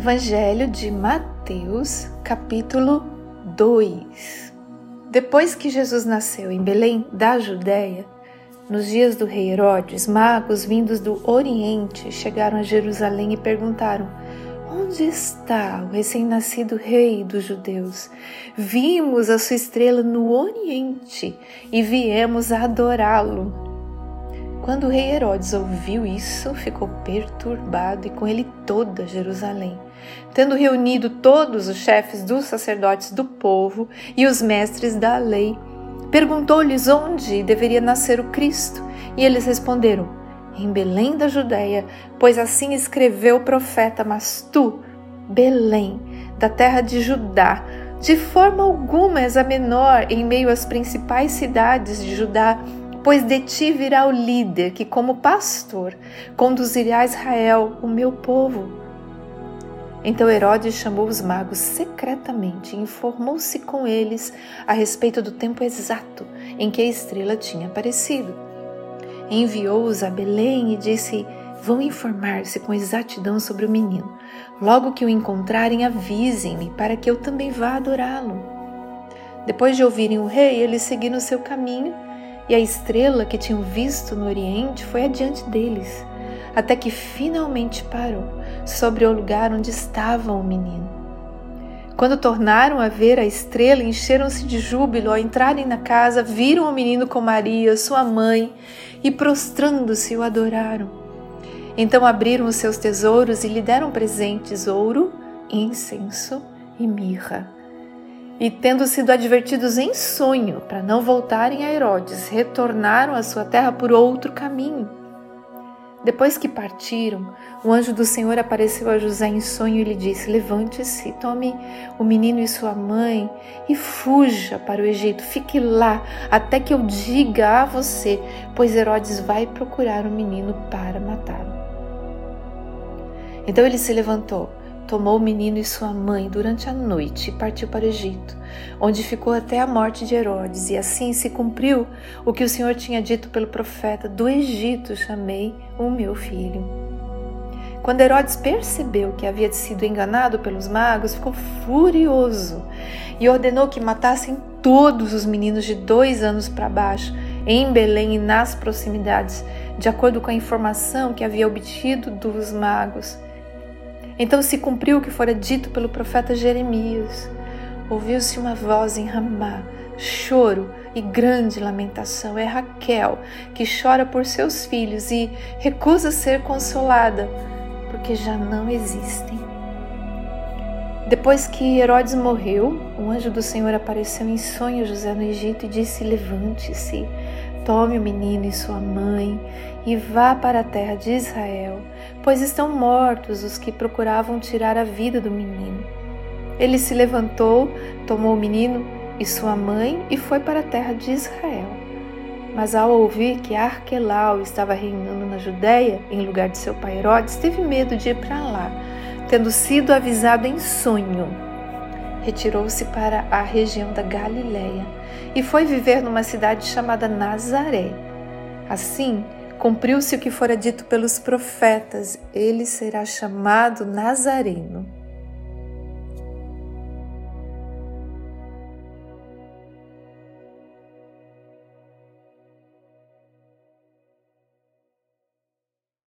Evangelho de Mateus, capítulo 2. Depois que Jesus nasceu em Belém da Judéia, nos dias do rei Herodes, magos vindos do Oriente chegaram a Jerusalém e perguntaram: Onde está o recém-nascido rei dos judeus? Vimos a sua estrela no Oriente e viemos adorá-lo. Quando o rei Herodes ouviu isso, ficou perturbado e com ele toda Jerusalém. Tendo reunido todos os chefes dos sacerdotes do povo e os mestres da lei, perguntou-lhes onde deveria nascer o Cristo. E eles responderam: Em Belém da Judéia, pois assim escreveu o profeta, mas tu, Belém, da terra de Judá, de forma alguma és a menor em meio às principais cidades de Judá, pois de ti virá o líder que, como pastor, conduzirá a Israel, o meu povo. Então Herodes chamou os magos secretamente e informou-se com eles a respeito do tempo exato em que a estrela tinha aparecido. Enviou-os a Belém e disse: Vão informar-se com exatidão sobre o menino. Logo que o encontrarem, avisem-me para que eu também vá adorá-lo. Depois de ouvirem o rei, eles seguiram seu caminho e a estrela que tinham visto no Oriente foi adiante deles até que finalmente parou sobre o lugar onde estava o menino. Quando tornaram a ver a estrela, encheram-se de júbilo ao entrarem na casa, viram o menino com Maria, sua mãe, e prostrando-se o adoraram. Então abriram os seus tesouros e lhe deram presentes: ouro, incenso e mirra. E, tendo sido advertidos em sonho para não voltarem a Herodes, retornaram à sua terra por outro caminho. Depois que partiram, o anjo do Senhor apareceu a José em sonho e lhe disse: Levante-se, tome o menino e sua mãe e fuja para o Egito. Fique lá até que eu diga a você, pois Herodes vai procurar o menino para matá-lo. Então ele se levantou tomou o menino e sua mãe durante a noite e partiu para o Egito, onde ficou até a morte de Herodes, e assim se cumpriu o que o Senhor tinha dito pelo profeta: Do Egito chamei o meu filho. Quando Herodes percebeu que havia sido enganado pelos magos, ficou furioso e ordenou que matassem todos os meninos de dois anos para baixo, em Belém e nas proximidades, de acordo com a informação que havia obtido dos magos. Então se cumpriu o que fora dito pelo profeta Jeremias. Ouviu-se uma voz em Ramá, choro e grande lamentação. É Raquel que chora por seus filhos e recusa ser consolada, porque já não existem. Depois que Herodes morreu, um anjo do Senhor apareceu em sonho a José no Egito e disse: Levante-se, Tome o menino e sua mãe e vá para a terra de Israel, pois estão mortos os que procuravam tirar a vida do menino. Ele se levantou, tomou o menino e sua mãe e foi para a terra de Israel. Mas ao ouvir que Arquelau estava reinando na Judéia, em lugar de seu pai Herodes, teve medo de ir para lá, tendo sido avisado em sonho retirou-se para a região da Galiléia e foi viver numa cidade chamada Nazaré. Assim, cumpriu-se o que fora dito pelos profetas: ele será chamado Nazareno.